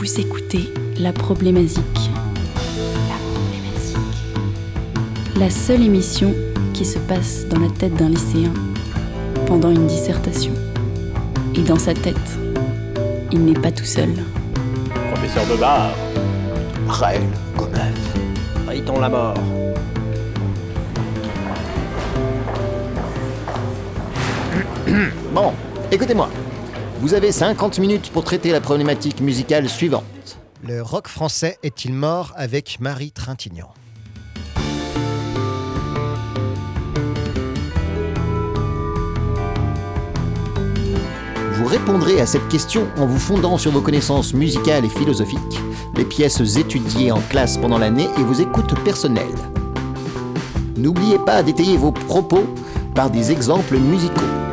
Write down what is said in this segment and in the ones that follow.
Vous écoutez La Problématique. La Problématique. La seule émission qui se passe dans la tête d'un lycéen pendant une dissertation. Et dans sa tête, il n'est pas tout seul. Professeur Bebard, Raël Gomez. Riton la mort. Bon, écoutez-moi. Vous avez 50 minutes pour traiter la problématique musicale suivante. Le rock français est-il mort avec Marie Trintignant? Vous répondrez à cette question en vous fondant sur vos connaissances musicales et philosophiques, les pièces étudiées en classe pendant l'année et vos écoutes personnelles. N'oubliez pas d'étayer vos propos par des exemples musicaux.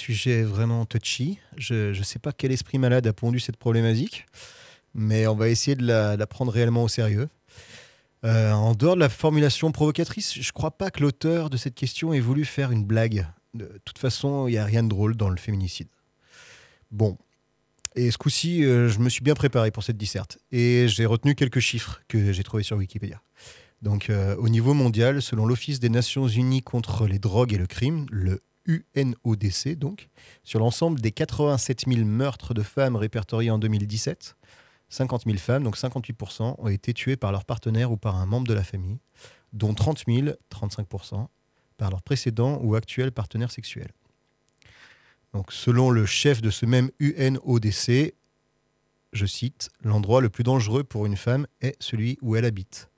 Sujet vraiment touchy. Je ne sais pas quel esprit malade a pondu cette problématique, mais on va essayer de la, prendre réellement au sérieux. Euh, en dehors de la formulation provocatrice, je ne crois pas que l'auteur de cette question ait voulu faire une blague. De toute façon, il n'y a rien de drôle dans le féminicide. Bon, et ce coup-ci, euh, je me suis bien préparé pour cette disserte, et j'ai retenu quelques chiffres que j'ai trouvés sur Wikipédia. Donc, euh, au niveau mondial, selon l'Office des Nations Unies contre les drogues et le crime, le UNODC, donc, sur l'ensemble des 87 000 meurtres de femmes répertoriés en 2017, 50 000 femmes, donc 58%, ont été tuées par leur partenaire ou par un membre de la famille, dont 30 000, 35%, par leur précédent ou actuel partenaire sexuel. Donc, selon le chef de ce même UNODC, je cite, l'endroit le plus dangereux pour une femme est celui où elle habite.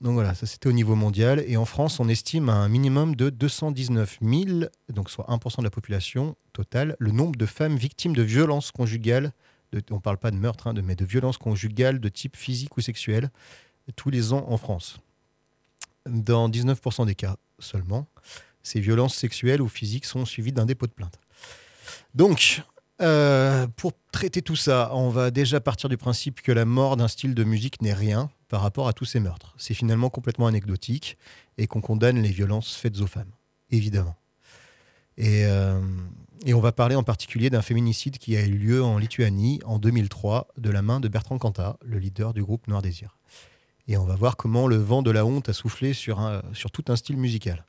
Donc voilà, ça c'était au niveau mondial. Et en France, on estime à un minimum de 219 000, donc soit 1% de la population totale, le nombre de femmes victimes de violences conjugales, on ne parle pas de meurtre, hein, mais de violences conjugales de type physique ou sexuel, tous les ans en France. Dans 19% des cas seulement, ces violences sexuelles ou physiques sont suivies d'un dépôt de plainte. Donc, euh, pour traiter tout ça, on va déjà partir du principe que la mort d'un style de musique n'est rien par rapport à tous ces meurtres. C'est finalement complètement anecdotique et qu'on condamne les violences faites aux femmes, évidemment. Et, euh, on va parler en particulier d'un féminicide qui a eu lieu en Lituanie en 2003 de la main de Bertrand Cantat, le leader du groupe Noir Désir. Et on va voir comment le vent de la honte a soufflé sur tout un style musical.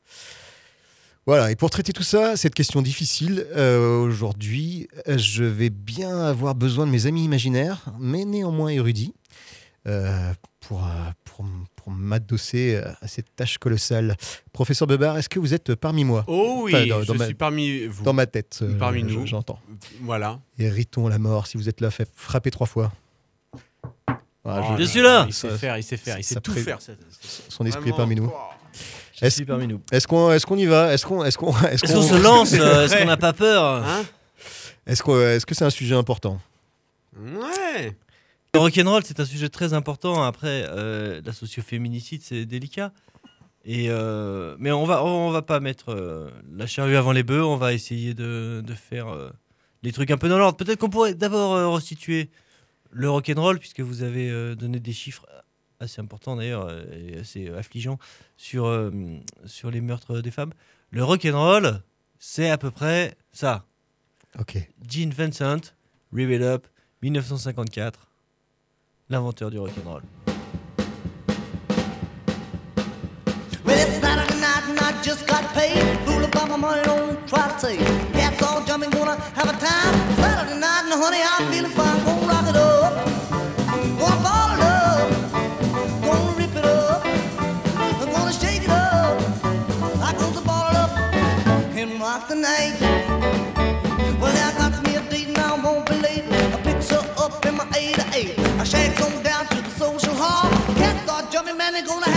Voilà, et pour traiter tout ça, cette question difficile, euh, aujourd'hui, je vais bien avoir besoin de mes amis imaginaires, mais néanmoins érudits, euh, pour, euh, pour, pour m'adosser à cette tâche colossale. Professeur Bebar, est-ce que vous êtes parmi moi? Oh oui, Enfin, dans- dans je ma- suis parmi vous. Dans ma tête, euh, Parmi nous. j'entends. Voilà. Et Riton la mort, si vous êtes là, fait frapper trois fois. Voilà, Oh je- Je suis là. Il sait faire, il sait faire, il sait tout pré- faire. ça- Son esprit est parmi nous. Je Est-ce- suis parmi nous. Est-ce qu'on est qu'on y va? Est-ce qu'on est qu'on est Est-ce qu'on se lance euh, Est-ce qu'on n'a pas peur? Hein? Est-ce qu'on- est-ce que c'est un sujet important? Ouais. Le rock'n'roll, c'est un sujet très important. Après, euh, la socioféminicide, c'est délicat. Et euh, mais on va, on va pas mettre euh, la charrue avant les bœufs. On va essayer de, de faire les trucs un peu dans l'ordre. Peut-être qu'on pourrait d'abord restituer le rock'n'roll, puisque vous avez donné des chiffres assez importants d'ailleurs euh, et assez affligeants sur, euh, sur les meurtres des femmes. Le rock'n'roll, c'est à peu près ça. Ok. Gene Vincent, Rev It Up, 1954, l'inventeur du rock'n'roll. And I just got paid. Fool about my money, don't try to save. Cats all jumping, gonna have a time. Saturday night and honey, I'm feeling fine. Gonna rock it up, Cũng.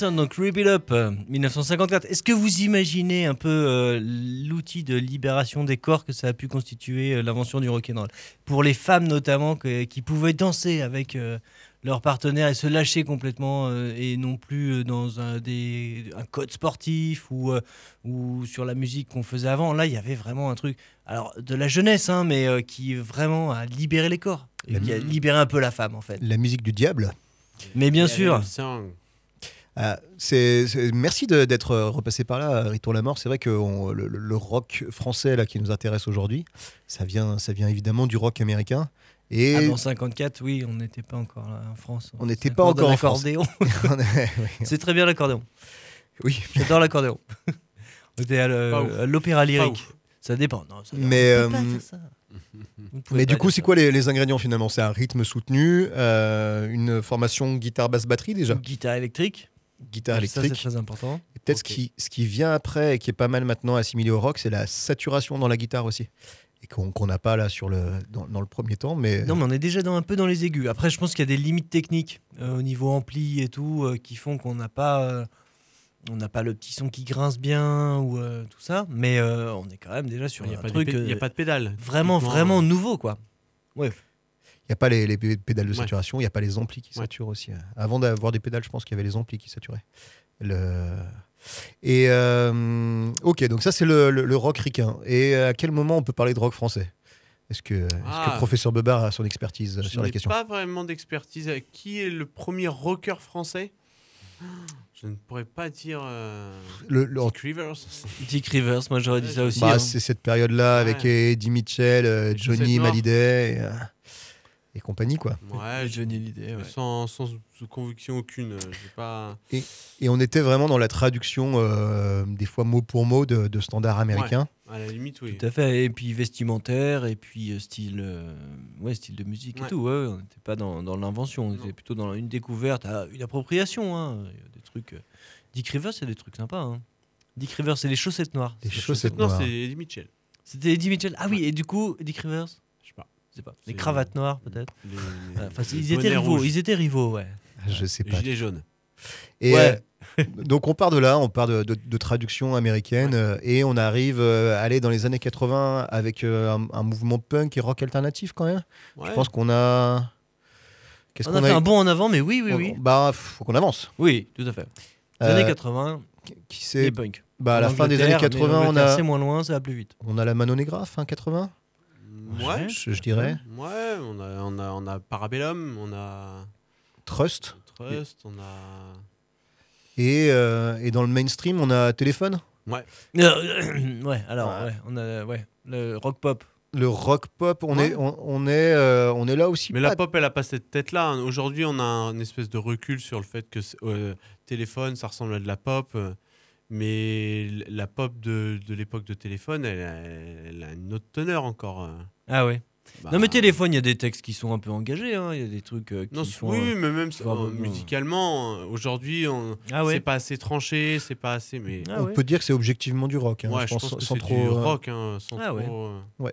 Donc Rip It Up, euh, 1954. Est-ce que vous imaginez un peu euh, l'outil de libération des corps que ça a pu constituer euh, l'invention du rock'n'roll Pour les femmes notamment, que- qui pouvaient danser avec euh, leur partenaire et se lâcher complètement euh, et non plus euh, dans un, des, un code sportif ou, euh, ou sur la musique qu'on faisait avant. Là, il y avait vraiment un truc, alors de la jeunesse, hein, mais euh, qui vraiment a libéré les corps. Qui a mu- libéré un peu la femme en fait. La musique du diable. Mais bien sûr. Ah, c'est, c'est- merci de- d'être euh, repassé par là, Riton Lamort. C'est vrai que on- le, rock français là, qui nous intéresse aujourd'hui, ça vient, ça vient évidemment du rock américain. Et Ah, dans 54, oui, on n'était pas encore là en France. On n'était pas encore en l'accordéon. On est- oui. C'est très bien l'accordéon. Oui. J'adore l'accordéon. on était à l'opéra lyrique. Ça dépend. Non, ça- Mais, pas euh, ça. Mais du coup, c'est quoi les, les ingrédients finalement? C'est un rythme soutenu, euh, une formation guitare basse batterie déjà, Guitare électrique. Guitare Ça, c'est électrique. très important. Et Peut-être ce, qui, ce qui vient après et qui est pas mal maintenant assimilé au rock, c'est la saturation dans la guitare aussi. Et qu'on qu'on n'a pas là sur le, dans, dans le premier temps. Mais Non, mais on est déjà dans, un peu dans les aigus. Après, je pense qu'il y a des limites techniques euh, au niveau ampli et tout euh, qui font qu'on n'a pas, euh, on n'a pas le petit son qui grince bien ou euh, tout ça. Mais euh, on est quand même déjà sur Il n'y a, un pas de truc il y a euh, pas de pédale. vraiment, vraiment nouveau, quoi. Il n'y a pas les, les pédales de Ouais. saturation, il n'y a pas les amplis qui Ouais. saturent aussi. Avant d'avoir des pédales, je pense qu'il y avait les amplis qui saturaient. Le... Et euh, ok, donc ça c'est le, le- le rock ricain. Et à quel moment on peut parler de rock français? Est-ce que, Ah. le professeur Bebar a son expertise euh, Je sur la n'ai question? pas vraiment d'expertise. Qui est le premier rocker français? Je ne pourrais pas dire. euh, Le- le- Dick Rivers. Dick Rivers, moi j'aurais dit ça aussi. Bah, hein. C'est cette période-là avec Ouais. Eddie Mitchell, euh, Johnny Noire. Et, et compagnie. quoi. Ouais, je- Johnny Hallyday, ouais. sans, sans conviction aucune. euh, J'ai pas. Et on était vraiment dans la traduction, euh, des fois mot pour mot, de, de standards américains. À la limite, oui. Tout à fait. Et puis vestimentaire, et puis euh, style, euh, ouais, style de musique et tout. Ouais, on n'était pas dans, dans l'invention, on était plutôt dans une découverte, ah, une appropriation. hein. Il y a des trucs. Dick Rivers, c'est des trucs sympas. hein. Dick Rivers, c'est les chaussettes noires. Les chaussettes Non, noires. c'est Eddie Mitchell. C'était Eddie Mitchell. Ah oui, et du coup, Dick Rivers, Je sais pas. Les cravates noires, peut-être. Les, Ouais, enfin, les ils étaient rivaux. rouges. Ils étaient rivaux, ouais. Je sais Les pas. gilets jaunes. Et, Ouais. euh, donc on part de là, on part de, de- de traduction américaine euh, et on arrive euh, à aller dans les années 80 avec euh, un, un mouvement punk et rock alternatif quand même. Ouais. Je pense qu'on a. Qu'est-ce On qu'on a fait un bond en avant, mais oui, oui, on- oui. Bah, faut qu'on avance. Oui, tout à fait. Les Euh, années 80, Qui les c'est punks. Bah, à la fin des années Angleterre, mais 80, on a, C'est moins loin, ça va plus vite. on a la Manonégraphe, fin 80 Ouais. je, je dirais. Ouais, on a, on a, on a Parabellum, on a Trust. Trust, on a. Et, euh, et dans le mainstream, on a Téléphone. Euh, ouais, alors, Ouais. ouais, on a ouais, le rock pop. Le rock pop, on, Ouais. est, on, on est, euh, on est là aussi. Mais pas- la pop, elle a pas cette tête-là. hein. Aujourd'hui, on a un espèce de recul sur le fait que euh, téléphone, ça ressemble à de la pop. Mais la pop de, de l'époque de téléphone, elle, a- elle a une autre teneur encore. Ah ouais. Bah, Non mais téléphone, il y a des textes qui sont un peu engagés, hein. il y a des trucs euh, qui Non, sont... oui, euh, oui, mais même euh, musicalement, euh, aujourd'hui, on- Ah ouais. c'est pas assez tranché, c'est pas assez. Mais Ah on ouais. peut dire que c'est objectivement du rock. hein, ouais, je je pense, pense que sans c'est trop, du rock, hein, sans Ah ouais. trop. euh,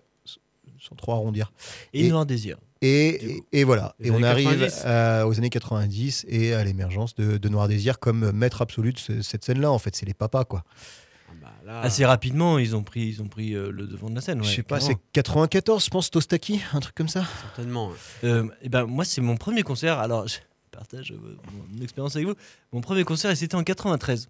sans trop arrondir. Et, Et- Noir Désir. Et, et, et voilà. les Et on arrive 90. à- aux années 90 et à l'émergence de, de Noir Désir comme maître absolu de ce- cette scène-là. En fait, c'est les papas, quoi. Là, Assez rapidement, ils ont pris, ils ont pris euh, le devant de la scène. je ouais, sais pas, c'est clairement. 94, je pense, Tostaki, un truc comme ça. certainement. ouais. Euh, et ben, moi, c'est mon premier concert. Alors, je partage euh, mon expérience avec vous. Mon premier concert, c'était en 93.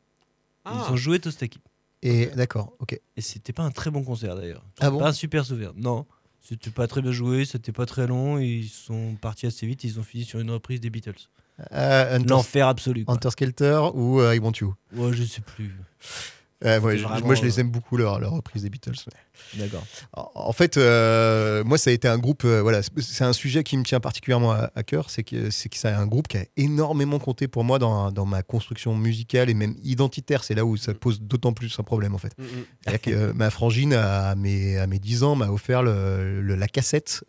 Ils Ah, ont joué Tostaki. Et d'accord, ok. Et c'était pas un très bon concert d'ailleurs. Ah bon Pas un super souvenir. Non, c'était pas très bien joué, c'était pas très long. Ils sont partis assez vite. Ils ont fini sur une reprise des Beatles. Euh, L'enfer absolu. quoi. Hunter Skelter ou euh, I Want You? Ouais, je sais plus. Euh, ouais, je- Moi, je les euh, aime beaucoup, leur, leur reprise des Beatles. D'accord. En fait, euh, moi, ça a été un groupe. euh, voilà, c'est- un sujet qui me tient particulièrement à, à cœur. C'est que c'est que c'est un groupe qui a énormément compté pour moi dans, dans ma construction musicale et même identitaire. C'est là où ça pose d'autant plus un problème, en fait. Mm, mm. Que euh, ma frangine, à mes, à mes 10 ans, m'a offert le- le- la cassette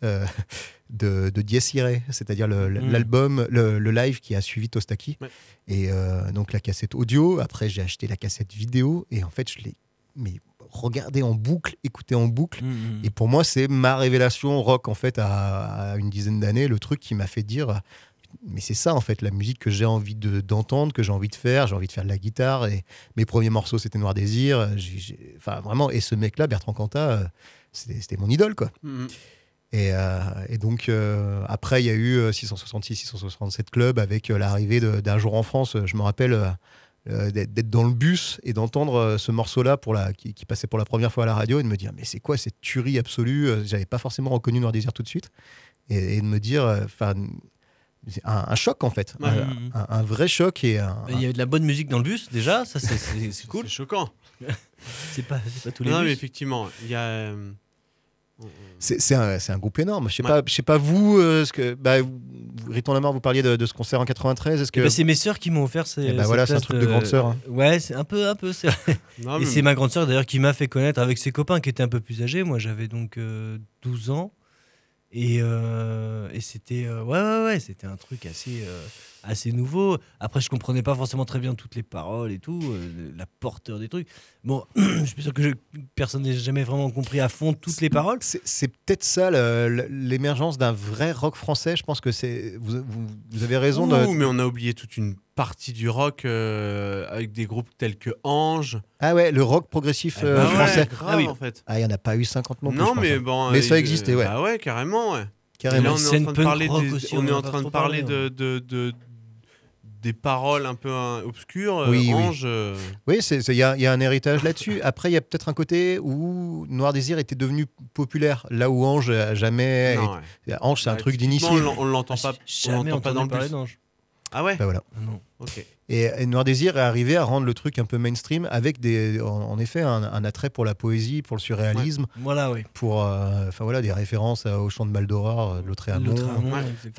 de, de Dies Irae, c'est-à-dire le- Mm. l'album, le, le live qui a suivi Tostaki. Ouais. Et donc la cassette audio. Après, j'ai acheté la cassette vidéo. Et en fait, je l'ai mais regardé en boucle, écouté en boucle. Mhm. Et pour moi, c'est ma révélation rock, en fait, à, à une dizaine d'années. Le truc qui m'a fait dire, mais c'est ça, en fait, la musique que j'ai envie de- d'entendre, que j'ai envie de faire. J'ai envie de faire de la guitare. Et mes premiers morceaux, c'était Noir Désir. Enfin, vraiment. Et ce mec-là, Bertrand Cantat, euh, c'était mon idole, quoi. Mm, mm. Et, euh, et donc, euh, après, il y a eu euh, 666, 667 Club avec l'arrivée d'un jour en France. Je me rappelle euh, d'être dans le bus et d'entendre euh, ce morceau-là pour la, qui, qui passait pour la première fois à la radio et de me dire, mais c'est quoi cette tuerie absolue Euh, J'avais pas forcément reconnu Noir Désir tout de suite. Et, et de me dire, enfin, c'est un, un choc en fait. Ouais. Un, un- un vrai choc et un. Il y avait de la bonne musique dans le bus déjà, ça c'est- cool. C'est choquant. C'est pas, c'est pas tous les Non, mais bus. effectivement, il y a. C'est c'est un, un groupe énorme. Je sais Ouais. pas, je sais pas vous, euh, ce que, bah, vous- Riton Lamar, vous parliez de, de ce concert en 93. Est-ce que Eh ben, c'est mes sœurs qui m'ont offert ces. Eh ben cette voilà, c'est un truc de grande sœur, hein. Ouais, c'est un peu, un peu. c'est vrai. Non, Et c'est ma grande sœur d'ailleurs qui m'a fait connaître avec ses copains qui étaient un peu plus âgés. Moi j'avais donc euh, 12 ans. Et, euh, et c'était euh, ouais, ouais, ouais, c'était un truc assez, euh, assez nouveau. Après, je comprenais pas forcément très bien toutes les paroles et tout, euh, la porteur des trucs. Bon, je suis sûr que je- personne n'a jamais vraiment compris à fond toutes les paroles. C'est peut-être ça l'émergence d'un vrai rock français. Je pense que c'est vous, vous- vous avez raison de. Ouh, mais on a oublié toute une partie du rock euh, avec des groupes tels que Ange. Ah ouais, le rock progressif Ah euh, bah ouais, français. grave, Ah oui. en fait. Ah, il y en a pas eu 50 non plus. pense, mais hein. bon. Mais euh, ça il- existait, ouais. Bah ouais, carrément, ouais. Et Carrément. là, on est en train de parler, des, aussi, on on est en train de parler de, de, de- des paroles un peu hein, obscures. euh, Oui, oui. Ange. euh, Oui, il y, a il y a un héritage là-dessus. Après, il y a peut-être un côté où Noir Désir était devenu populaire, là où Ange a jamais. non, ouais. Ange, c'est un Ouais, truc d'initié. On on l'entend pas, Ah, on l'entend pas dans le bus. Ah ouais Bah voilà. Non. Ok. Et, et Noir Désir est arrivé à rendre le truc un peu mainstream avec des, en, en effet un, un attrait pour la poésie, pour le surréalisme, Voilà, oui. pour euh, enfin voilà des références au chant de Maldoror, de Lautréamont. L'autre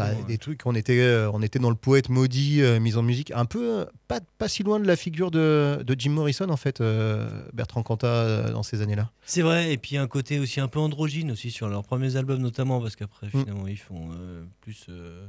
Ouais. des trucs, on était, euh, on était dans le poète maudit euh, mis en musique, un peu pas, pas si loin de la figure de, de Jim Morrison en fait, euh, Bertrand Cantat euh, dans ces années-là. C'est vrai, et puis un côté aussi un peu androgyne aussi sur leurs premiers albums notamment, parce qu'après Mm. finalement ils font euh, plus euh,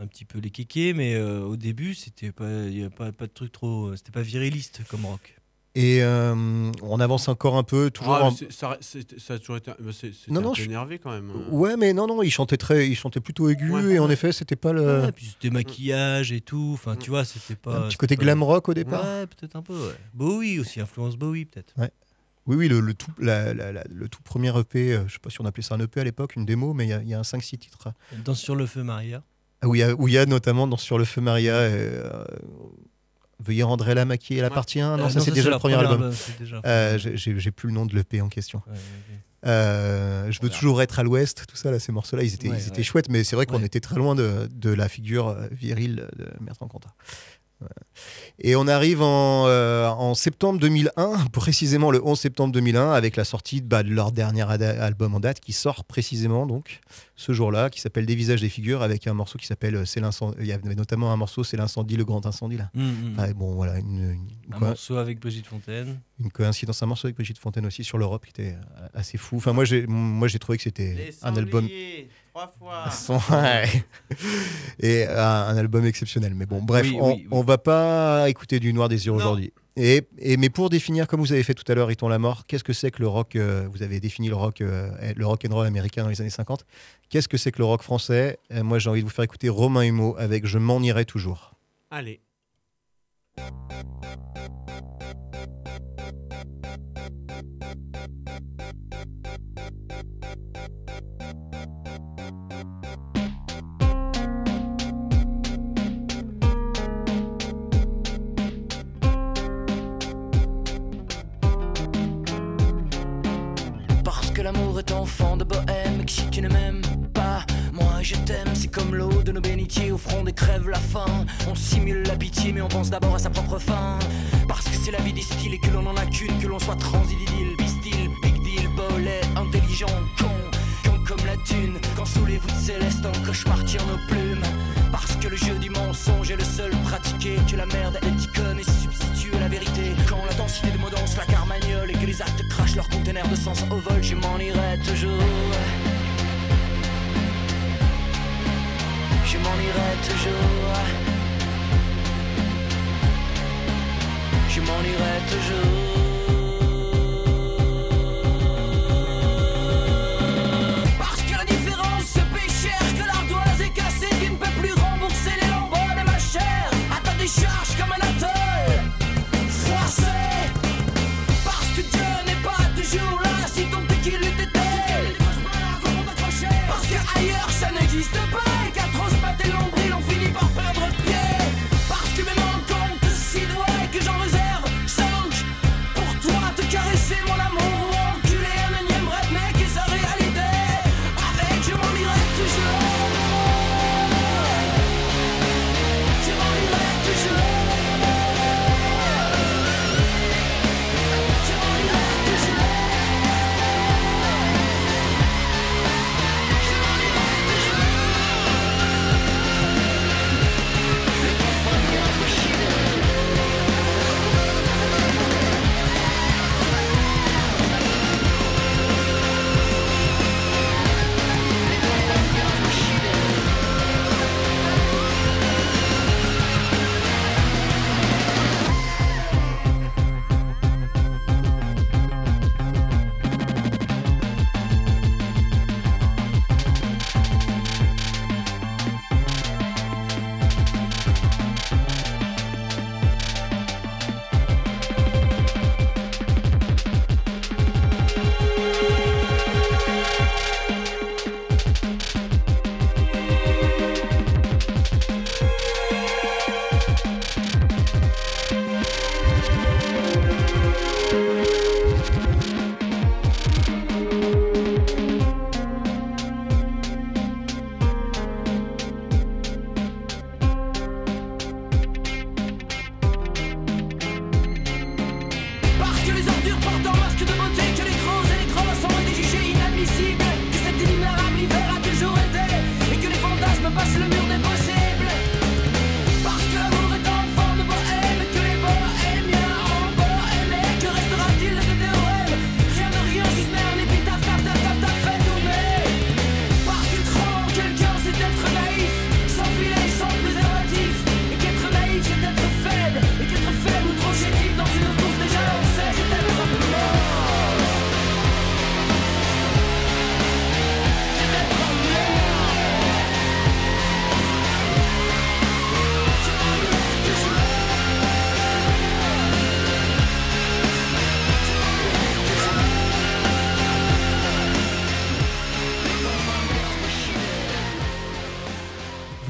un petit peu les kékés, mais euh, au début c'était pas, il y a pas, pas de truc trop, c'était pas viriliste comme rock. Et euh, on avance encore un peu, toujours. Ah, en- ça, ça a toujours été. bah, c'est- C'était Non, un non, peu je- énervé quand même. euh. Ouais, mais non, non, il chantait très, il chantait plutôt aigu Ouais. et en effet, c'était pas le Ouais, puis c'était maquillage et tout, enfin tu vois, c'était pas. un petit côté glam rock au départ. Ouais, peut-être un peu. Ouais. Bowie aussi, influence Bowie peut-être. Oui, oui, le, le tout, la- la- la- le tout premier EP, euh, je sais pas si on appelait ça un EP à l'époque, une démo, mais il y a- il y, a un 5-6 titres. Dans Sur le feu Maria. Ah, Où il y, a- où il y a notamment dans Sur le feu Maria, euh, Veuillez rendre la maquille, elle Ouais. appartient. Non, Euh, ça c'est déjà le premier album. Euh, j'ai- plus le nom de l'EP en question. Ouais, ouais, ouais. Euh, je veux toujours être à l'ouest, tout ça, là, ces morceaux-là, ils étaient, Ouais, ils étaient ouais. chouettes, mais c'est vrai qu'on Ouais. était très loin de, de la figure euh, virile de Bertrand Cantat. Et on arrive en, euh, en septembre 2001, précisément le 11 septembre 2001, avec la sortie bah, de leur dernier album en date qui sort précisément donc ce jour-là, qui s'appelle Des visages des figures, avec un morceau qui s'appelle euh, C'est l'incendie. Il y avait notamment un morceau C'est l'incendie, le grand incendie là. Mm, mm. Enfin, bon, voilà, une, une- Un quoi- morceau avec Brigitte Fontaine. une coïncidence, un morceau avec Brigitte Fontaine aussi sur l'Europe qui était euh, assez fou. Enfin, moi, j'ai, moi, j'ai trouvé que c'était un album. Trois fois. Son- ouais. Et euh, un album exceptionnel. Mais bon, bref, Oui, on, oui, oui. on va pas écouter du Noir Désir aujourd'hui. Et, et- mais pour définir, comme vous avez fait tout à l'heure, Riton la mort, qu'est-ce que c'est que le rock euh, Vous avez défini le rock, euh, le rock and roll américain dans les années 50. Qu'est-ce que c'est que le rock français? Euh, Moi, j'ai envie de vous faire écouter Romain Humeau avec Je m'en irai toujours. Allez. Que l'amour est enfant de bohème, que si tu ne m'aimes pas, moi je t'aime. C'est comme l'eau de nos bénitiers au front des crèves la faim. On simule la pitié, mais on pense d'abord à sa propre fin. Parce que c'est la vie des styles et que l'on en a qu'une, que l'on soit transididile, bistyle, big deal, bolet, intelligent, con. Comme la thune, quand sous les voûtes célestes en cauchemar tirent nos plumes. Parce que le jeu du mensonge est le seul pratiqué, que la merde est icône et substitue à la vérité. Quand la densité de mots danse la carmagnole et que les actes crachent leurs conteneurs de sens au vol, je m'en irai toujours. Je m'en irai toujours. Je m'en irai toujours.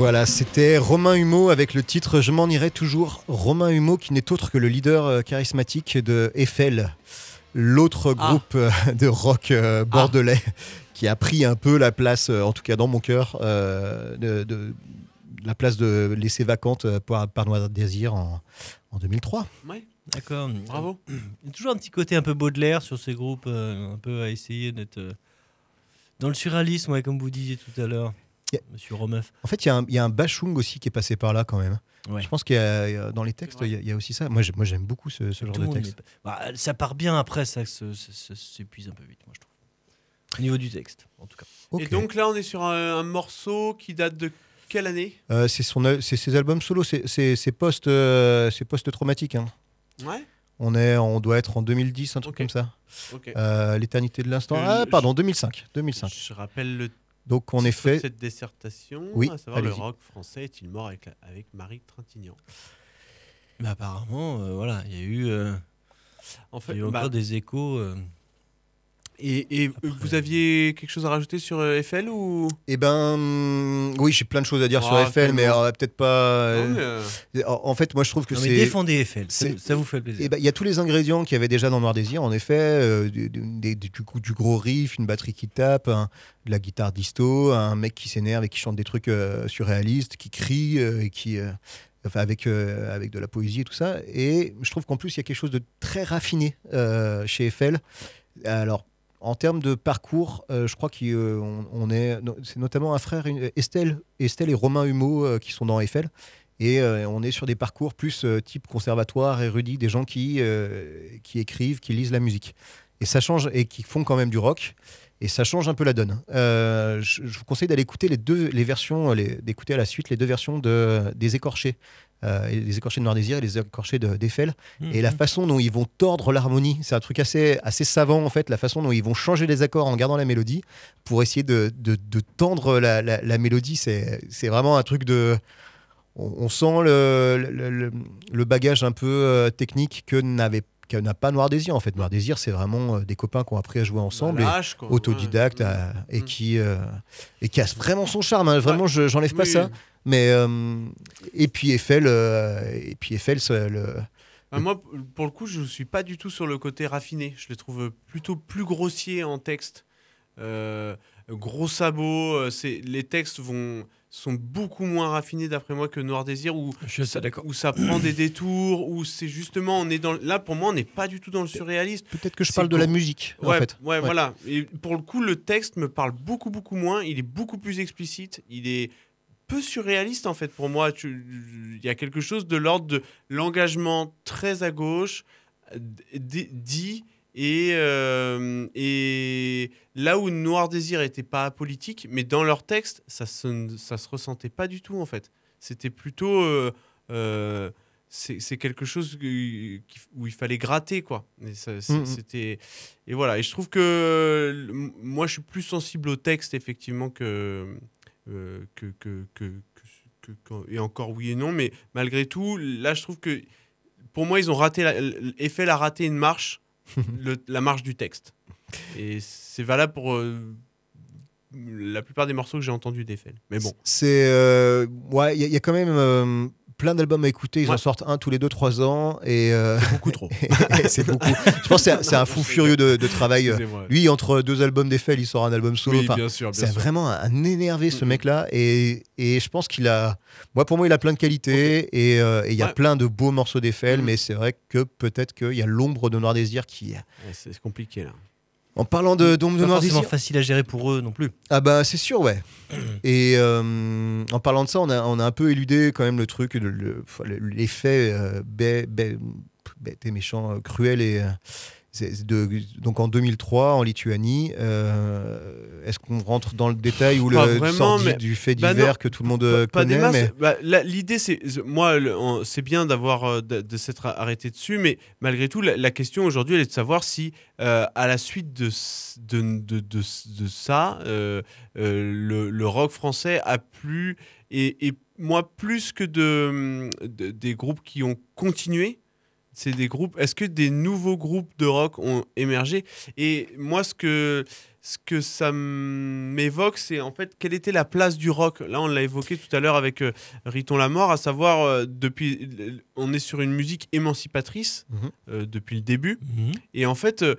Voilà, c'était Romain Humeau avec le titre Je m'en irai toujours. Romain Humeau qui n'est autre que le leader euh, charismatique de Eiffel, l'autre Ah. groupe euh, de rock euh, bordelais qui a pris un peu la place, en tout cas dans mon cœur, euh, de, de- la place de laisser vacante par, par Noir Désir en, en 2003. Ouais, D'accord. bravo. Il y a toujours un petit côté un peu Baudelaire sur ces groupes, euh, un peu à essayer d'être euh, dans le surréalisme, ouais, comme vous disiez tout à l'heure, Monsieur Romeuf. En fait, il y, a un- il y a un Bachung aussi qui est passé par là quand même. Ouais. Je pense qu'il y a, il y a- dans les textes, il y, a- il y a aussi ça. Moi, j'ai- moi, j'aime beaucoup ce, ce genre Tout de texte. Bah, ça part bien après, ça, se- ça- ça s'épuise un peu vite, moi je trouve. Au niveau du texte, en tout cas. Et donc là, on est sur un, un morceau qui date de quelle année? Euh, c'est son, al- c'est ses albums solo, c'est post, euh, c'est post-traumatique. hein. Ouais, On est, on doit être en 2010, un truc comme ça. Euh, L'éternité de l'instant. Euh, Ah, pardon, 2005. 2005. Je rappelle le Donc, en effet, cette dissertation, Oui, à savoir le rock français est-il mort avec, la- avec Marie Trintignant? Mais apparemment, euh, voilà, il y a eu, euh, En il fait, y a eu bah, encore des échos. Euh, Et, et vous aviez quelque chose à rajouter sur euh, Eiffel ou? Eh ben, hum, oui, j'ai plein de choses à dire sur Ah, Eiffel, mais tellement. euh, peut-être pas. Non, euh, mais, euh, En en fait, moi, je trouve que Non, mais c'est. défendez Eiffel, ça, c'est- ça vous fait plaisir. Eh ben, Il y a tous les ingrédients qu'il y avait déjà dans Noir Désir, en effet, euh, du, du- du- du coup, du gros riff, une batterie qui tape, un- de la guitare disto, un mec qui s'énerve et qui chante des trucs euh, surréalistes, qui crie euh, et qui, euh, enfin, avec, euh, avec de la poésie et tout ça. Et je trouve qu'en plus, il y a quelque chose de très raffiné euh, chez Eiffel. Alors, en termes de parcours, euh, je crois qu'on on est, c'est notamment un frère, Estelle, Estelle et Romain Humeau euh, qui sont dans Eiffel. Et euh, on est sur des parcours plus euh, type conservatoire, érudit, des gens qui, euh, qui écrivent, qui lisent la musique. Et ça change, et qui font quand même du rock. Et ça change un peu la donne. Euh, je, je vous conseille d'aller écouter les deux les versions, d'écouter à la suite les deux versions de, des écorchés. Euh, et les écorchés de Noir Désir et les écorchés de- d'Eiffel. Et la Mhm. façon dont ils vont tordre l'harmonie, c'est un truc assez, assez savant en fait, la façon dont ils vont changer les accords en gardant la mélodie pour essayer de, de- de tendre la, la- la mélodie. C'est vraiment un truc de. On, on sent le, le- le- le bagage un peu euh, technique que n'avait n'a pas Noir Désir en fait. Noir Désir, c'est vraiment euh, des copains qui ont appris à jouer ensemble. et- lâche, quoi. autodidacte Ouais. à- et Mm. qui euh, et qui a vraiment son charme hein. vraiment je j'enlève pas ça mais euh, et puis Eiffel euh, et puis Eiffel ça, le Ah, moi, pour le coup, je suis pas du tout sur le côté raffiné. Je les trouve plutôt plus grossiers en texte. Euh, gros sabots. euh, c'est les textes vont sont beaucoup moins raffinés d'après moi que Noir Désir où Je d'accord. où ça prend des détours où c'est justement on est dans là pour moi on n'est pas du tout dans le surréalisme. peut-être que je C'est parle de la musique en Ouais, fait ouais, voilà. Et pour le coup, le texte me parle beaucoup, beaucoup moins. Il est beaucoup plus explicite. Il est peu surréaliste, en fait, pour moi. Il y a quelque chose de l'ordre de l'engagement très à gauche, dit, et, euh, et là où Noir Désir était pas politique, mais dans leur texte, ça se, ça se ressentait pas du tout, en fait. C'était plutôt. euh, euh, c'est quelque chose où il fallait gratter quoi et Mhm. c'était et voilà et je trouve que moi je suis plus sensible au texte effectivement que que, que, que, que- que- que- et encore oui et non mais malgré tout là je trouve que pour moi ils ont raté la- Eiffel a raté une marche le- la marche du texte. Et c'est valable pour euh, la plupart des morceaux que j'ai entendus d'Eiffel. Mais bon. C'est euh, ouais il y, y a quand même euh, plein d'albums à écouter ils en sortent un tous les deux trois ans et euh, beaucoup trop. c'est beaucoup. Je pense que c'est un- c'est un fou furieux de, de travail. Lui entre deux albums d'Eiffel il sort un album solo. Oui Enfin, C'est vraiment un énervé ce mec-là. Et, et je pense qu'il a, moi pour moi il a plein de qualités et euh, et il y a Ouais. plein de beaux morceaux d'Eiffel, Mhm. mais c'est vrai que peut-être qu'il y a l'ombre de Noir Désir qui. Ouais, c'est compliqué là En parlant de d'ombre de Noir forcément facile à gérer pour eux non plus. ah bah c'est sûr ouais. et euh, en parlant de ça, on a on a un peu éludé quand même le truc, le- le- l'effet euh, bête, et méchant, euh, cruel et de, donc en 2003 en Lituanie. euh, Est-ce qu'on rentre dans le détail ou le vraiment, mais- du fait Bah divers non, que tout le monde euh, pas des connaît masses. mais... Bah, L'idée, c'est moi, c'est bien d'avoir euh, de, de s'être arrêté dessus, mais malgré tout, la, la question aujourd'hui, elle est de savoir si, euh, à la suite de de, de, ça, euh, le, le rock français a plu et, et moi plus que de- des groupes qui ont continué. C'est des groupes. Est-ce que des nouveaux groupes de rock ont émergé? Et moi, ce que ce que ça m'évoque, c'est en fait quelle était la place du rock? Là, on l'a évoqué tout à l'heure avec euh, Riton la mort, à savoir euh, depuis, on est sur une musique émancipatrice Mhm. euh, depuis le début, et en fait. euh,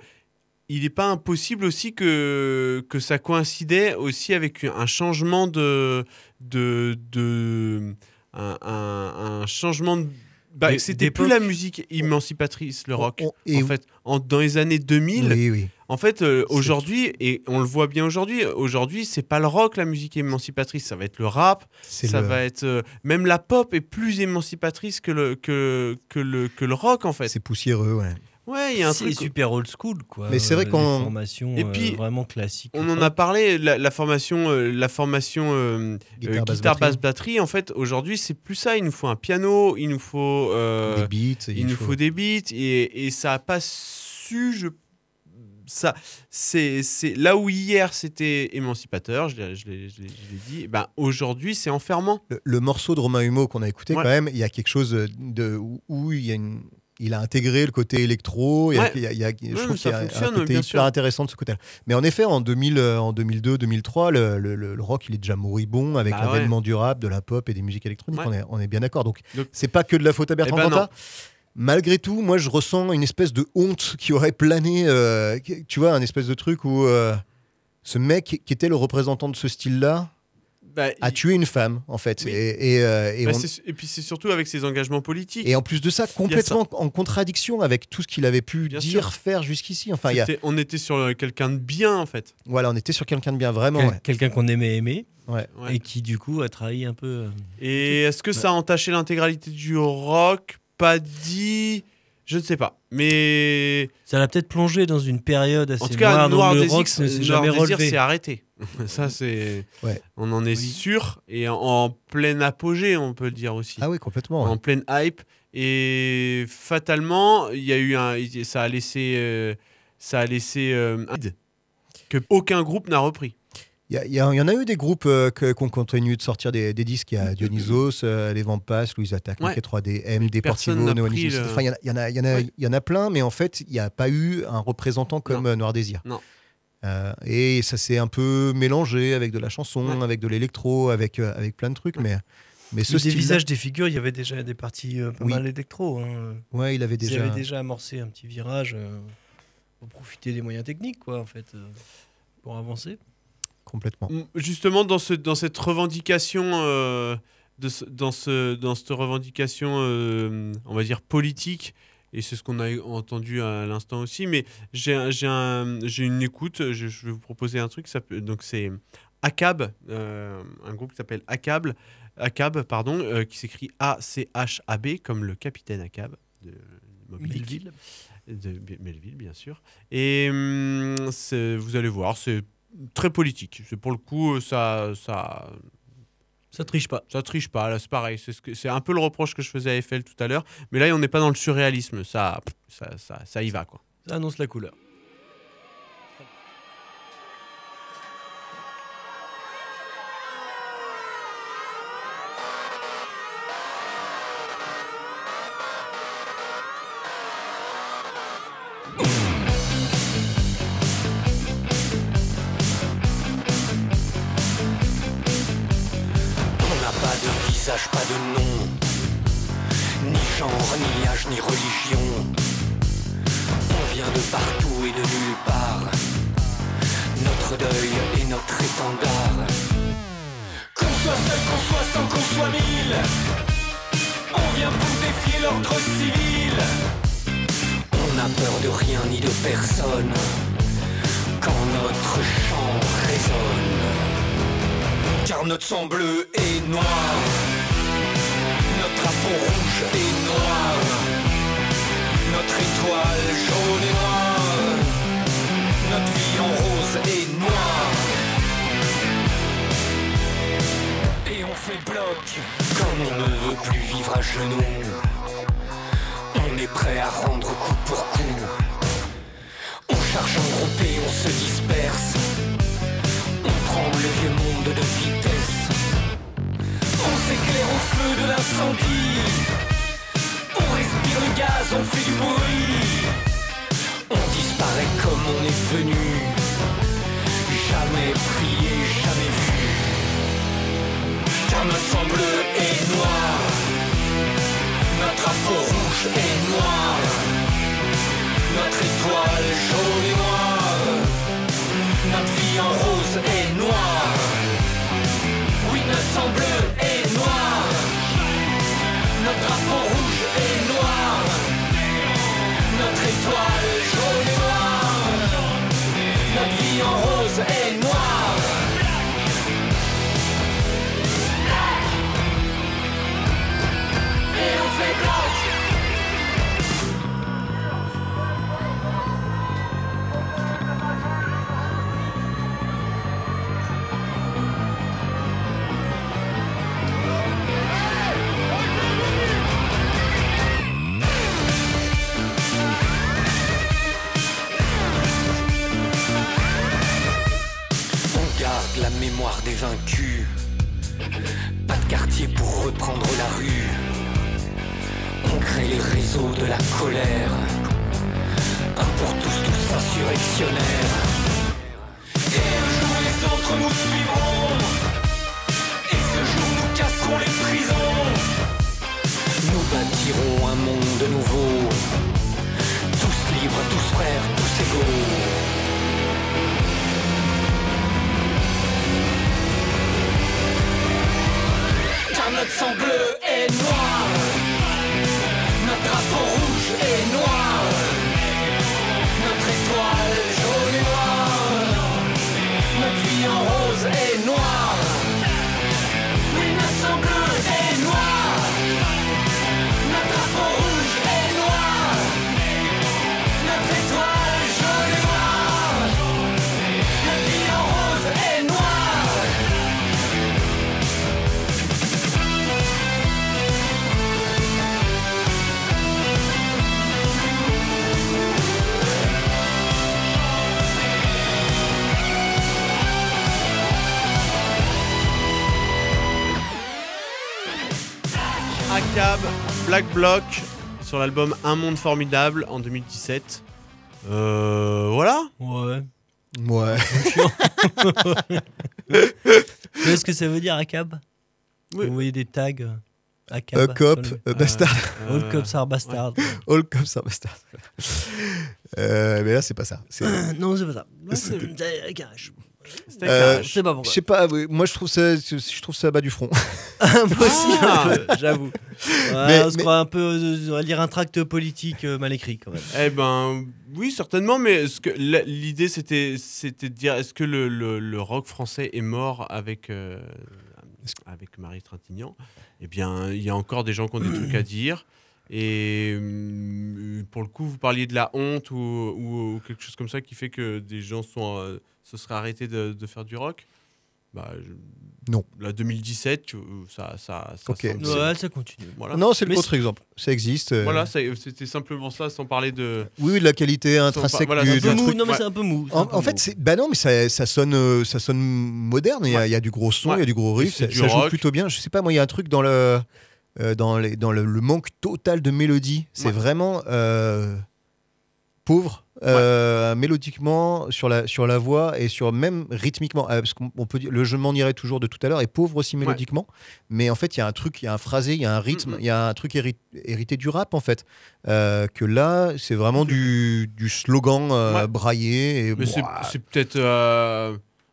il n'est pas impossible aussi que, que ça coïncidait aussi avec un changement de. de, de un, un- un changement de. Bah, C'était plus la musique émancipatrice, le rock. On- en fait, en- dans les années 2000, Oui, oui. en fait, euh, aujourd'hui, et on le voit bien aujourd'hui, aujourd'hui, c'est pas le rock la musique émancipatrice, ça va être le rap, ça le- va être. euh, même la pop est plus émancipatrice que le, que, que le, que le rock, en fait. C'est poussiéreux, ouais. Ouais, il y a un C'est truc. super old school, quoi. Mais c'est vrai Euh, qu'on- des formations Et puis, euh, vraiment classiques. On en a parlé, la, la formation, euh, la formation euh, Guitare, euh, basse, guitare, batterie. basse, batterie, en fait, aujourd'hui, c'est plus ça. Il nous faut un piano, il nous faut. euh, des beats. il nous faut des beats et, et ça a pas su je ça c'est c'est là où hier c'était émancipateur je l'ai je l'ai- je l'ai- je l'ai dit ben aujourd'hui c'est enfermant Le, le morceau de Romain Humeau qu'on a écouté, Ouais. quand même, il y a quelque chose de où, où il y a une il a intégré le côté électro. il y a- Ouais. il y a- il y a- je trouve ça qu'il y a un côté hyper intéressant de ce côté-là. Mais en effet, en, 2000, euh, en 2002, 2003, le, le- rock, il est déjà moribond avec Bah ouais. l'avènement du rap, de la pop et des musiques électroniques. Ouais. On, est, on est bien d'accord. Donc, Donc- c'est pas que de la faute à Bertrand Eh ben Cantat. Malgré tout, moi, je ressens une espèce de honte qui aurait plané. euh, tu vois, un espèce de truc où euh, ce mec qui était le représentant de ce style-là Bah, a il- tué une femme, en fait. Oui. Et, et, euh, et bah, on- c'est- et puis c'est surtout avec ses engagements politiques. et en plus de ça, complètement en contradiction avec tout ce qu'il avait pu Bien dire, sûr. faire jusqu'ici. Enfin, y a, On était sur euh, quelqu'un de bien en fait. voilà, on était sur quelqu'un de bien, vraiment. Quel- ouais. Quelqu'un qu'on aimait aimer Ouais. Et qui du coup a trahi un peu. euh, Et est-ce que ça a entaché l'intégralité du rock? Pas dit. Je ne sais pas. Mais Ça l'a peut-être plongé dans une période assez en tout cas, noire dont Noir le Désir, rock ne s'est jamais relevé. s'est arrêté. ça, c'est. Ouais. On en est Oui. sûr. Et en, en pleine apogée, on peut le dire aussi. Ah oui, complètement. ouais. en pleine hype. Et fatalement, il y a eu un, ça a laissé, euh, ça a laissé euh, un vide que aucun groupe n'a repris. Il y, en a eu des groupes euh, qui ont continué de sortir des, des disques. Il y a Dionysos, euh, Les Vampas, Louise Attaque, Ouais. Mickey 3D, M, Deportivo, n'a No One pris Is- le- Enfin, il y en a- y en a plein, mais en fait, il n'y a pas eu un représentant comme Non. euh, Noir Désir. Non. Euh, et ça s'est un peu mélangé avec de la chanson, Ouais. avec de l'électro, avec, euh, avec plein de trucs. Mais, mais ce des visages des figures, il y avait déjà des parties euh, pas Oui. mal électro. hein. ouais, il avait déjà. avaient déjà amorcé un petit virage euh, pour profiter des moyens techniques, quoi, en fait, euh, pour avancer. Complètement. M- Justement, dans, ce, dans cette revendication, euh, de ce- dans, ce, dans cette revendication, euh, on va dire politique, et c'est ce qu'on a entendu à l'instant aussi, mais j'ai un- une écoute, je, je vais vous proposer un truc, ça peut- donc c'est ACAB, euh, un groupe qui s'appelle ACAB, ACAB pardon, euh, qui s'écrit A-C-H-A-B, comme le capitaine ACAB de. Melville. de Melville, bien sûr. Et hum, vous allez voir, c'est très politique. Pour le coup, ça, ça, Ça triche pas. ça triche pas. Là, c'est pareil. C'est ce que- c'est un peu le reproche que je faisais à Eiffel tout à l'heure. Mais là, on n'est pas dans le surréalisme. Ça, ça, ça, ça y va, quoi. Ça annonce la couleur. Reprendre la rue. On crée les réseaux de la colère. Un pour tous, tous insurrectionnaires. Et un jour les autres nous suivront. Et ce jour nous casserons les prisons. Nous bâtirons un monde nouveau. Tous libres, tous frères, tous égaux. Car notre sang bleu est noir. Black Bloc, sur l'album Un Monde Formidable en 2017. Euh, voilà. Ouais. Ouais. Tu sais ce que ça veut dire, ACAB Oui. Vous voyez des tags ACAB. A cop, a bastard. All cops are bastards. All cops are bastard. Euh, mais là, c'est pas ça. Non, c'est pas ça. C'est un H. Euh. Je sais pas Je pourquoi. sais pas, oui, moi je trouve ça, je trouve ça bas du front. Moi aussi, Ah. un peu, j'avoue. Ouais, Mais- on se mais- croit un peu, euh, on va lire un tract politique euh, mal écrit quand même. Eh ben, oui, certainement, mais ce que la- l'idée c'était, c'était de dire est-ce que le, le- le rock français est mort avec, euh, avec Marie Trintignant? Eh bien, il y a encore des gens qui ont des trucs à dire. Et hum, pour le coup, vous parliez de la honte ou, ou- ou quelque chose comme ça qui fait que des gens sont, euh, se seraient arrêtés de, de faire du rock? Bah, je- Non. La 2017, tu- ça, ça, ça Ok. semble- Ouais, ça continue. Voilà. Non, c'est le contre-exemple. Ça existe. euh, Voilà, c'était simplement ça, sans parler de. Oui, oui, de la qualité intrinsèque voilà, du, c'est Un peu mou, truc. non mais ouais. c'est un peu mou. En, peu en fait, bah non, mais ça, ça sonne, euh, ça sonne moderne. Il y, a, Ouais. il y a du gros son, il y a du gros riff, ça, du ça joue plutôt bien. Je sais pas, moi, il y a un truc dans le, euh, dans les, dans le, le manque total de mélodie. C'est Ouais. vraiment euh, pauvre. euh, mélodiquement sur la sur la voix et sur même rythmiquement euh, parce qu'on on peut dire le je m'en irai toujours de tout à l'heure est pauvre aussi mélodiquement mais en fait il y a un truc il y a un phrasé il y a un rythme il y a un truc héri- hérité du rap en fait Euh, que là c'est vraiment du, du slogan Ouais. braillé et c'est peut-être.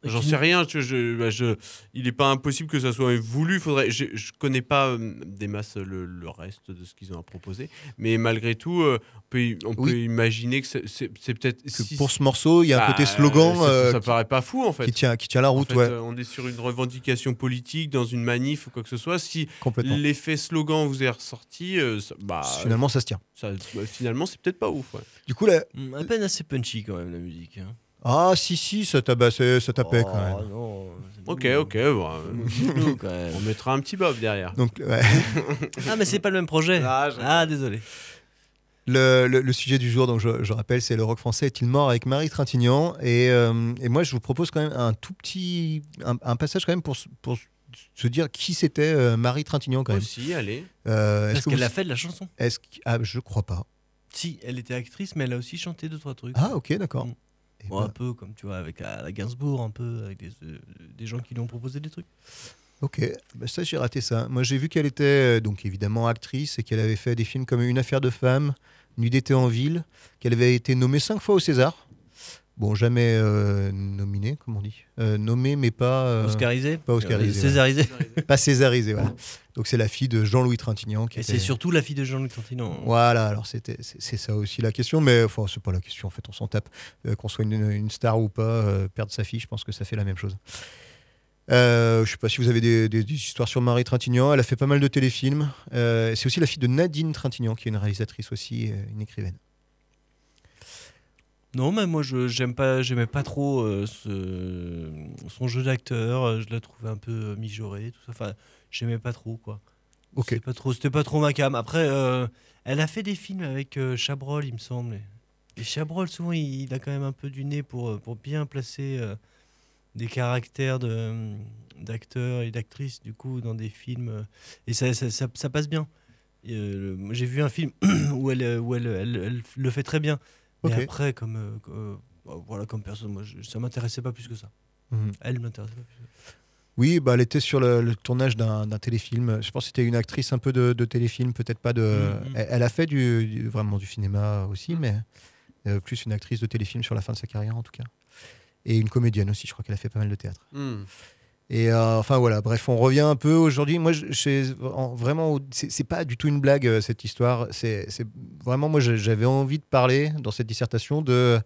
J'en sais rien. Je, bah, je- il n'est pas impossible que ça soit voulu. Faudrait, je ne connais pas euh, des masses le, le reste de ce qu'ils ont à proposer. Mais malgré tout, euh, on peut, on peut Oui. imaginer que c'est- peut-être. que si- pour ce morceau il y a un bah, côté slogan ça, euh, ça qui, paraît pas fou en fait. qui tient qui tient la En route fait, ouais euh, on est sur une revendication politique, dans une manif ou quoi que ce soit. Si l'effet slogan vous est ressorti, euh, ça- bah, finalement ça se tient ça- bah, finalement, c'est peut-être pas ouf. ouais. du coup là Hmm, À peine assez punchy quand même la musique. hein. Ah si si ça tabassait ça tapait quand Oh, même non, c'est Ok, ok. bah, euh, quand même. on mettra un petit bob derrière. donc ouais. Ah mais c'est pas le même projet. Ah, Ah désolé. Le, le- le sujet du jour, donc je, je rappelle, c'est le rock français est-il mort avec Marie Trintignant? Et, euh, et moi, je vous propose quand même un tout petit un, un passage quand même pour, se- pour se dire qui c'était euh, Marie Trintignant quand même. Aussi, allez. Euh, est-ce qu'elle vous- a fait de la chanson. est-ce que- ah, je crois pas. Si, elle était actrice, mais elle a aussi chanté deux trois trucs. Ah ok, d'accord. Mm. Bon, ben, un peu comme tu vois avec la, la Gainsbourg, un peu avec des, euh, des gens qui lui ont proposé des trucs. ok, Bah, ça j'ai raté ça. Moi j'ai vu qu'elle était euh, donc évidemment actrice et qu'elle avait fait des films comme Une affaire de femme, Nuit d'été en ville, qu'elle avait été nommée cinq fois au César. Bon, jamais euh, nominée, comme on dit. Euh, nommée mais pas euh, Oscarisé pas oscarisé, Euh, Césarisé. pas césarisé, voilà. Donc c'est la fille de Jean-Louis Trintignant qui Et était- c'est surtout la fille de Jean-Luc Trintignant. Voilà, alors c'était c'est c'est ça aussi la question, mais enfin c'est pas la question en fait, on s'en tape. Euh, Qu'on soit une, une star ou pas, euh, perdre sa fille, je pense que ça fait la même chose. Euh, je sais pas si vous avez des, des- des histoires sur Marie Trintignant. Elle a fait pas mal de téléfilms. Euh, c'est aussi la fille de Nadine Trintignant, qui est une réalisatrice aussi, euh, une écrivaine. Non, mais moi, je j'aime pas, j'aimais pas trop euh, ce- son jeu d'acteur. euh, Je la trouvais un peu euh, mijaurée, tout ça. Enfin, j'aimais pas trop, quoi. Ok. C'était pas trop, c'était pas trop ma cam. Après, euh, elle a fait des films avec euh, Chabrol, il me semble. Et Chabrol, souvent, il, il a quand même un peu du nez pour, pour bien placer des caractères de, d'acteurs et d'actrices, du coup, dans des films. et ça, ça, ça- ça passe bien. J'ai vu un film où elle, où elle, elle- elle le fait très bien. Mais Ok. après, comme, euh, euh, bon, voilà, comme personne, moi, je- ça m'intéressait pas plus que ça. Mhm. Elle m'intéressait pas plus. que ça. Oui, bah, elle était sur le, le tournage d'un d'un téléfilm. Je pense que c'était une actrice un peu de, de téléfilm, peut-être pas de. Mhm. Elle, elle a fait du, du- vraiment du cinéma aussi, mais euh, plus une actrice de téléfilm sur la fin de sa carrière en tout cas. Et une comédienne aussi, je crois qu'elle a fait pas mal de théâtre. Et euh, enfin voilà, bref, on revient un peu aujourd'hui. Moi, je, je- en- vraiment, c'est pas du tout une blague euh, cette histoire. C'est vraiment, moi, j'avais envie de parler dans cette dissertation de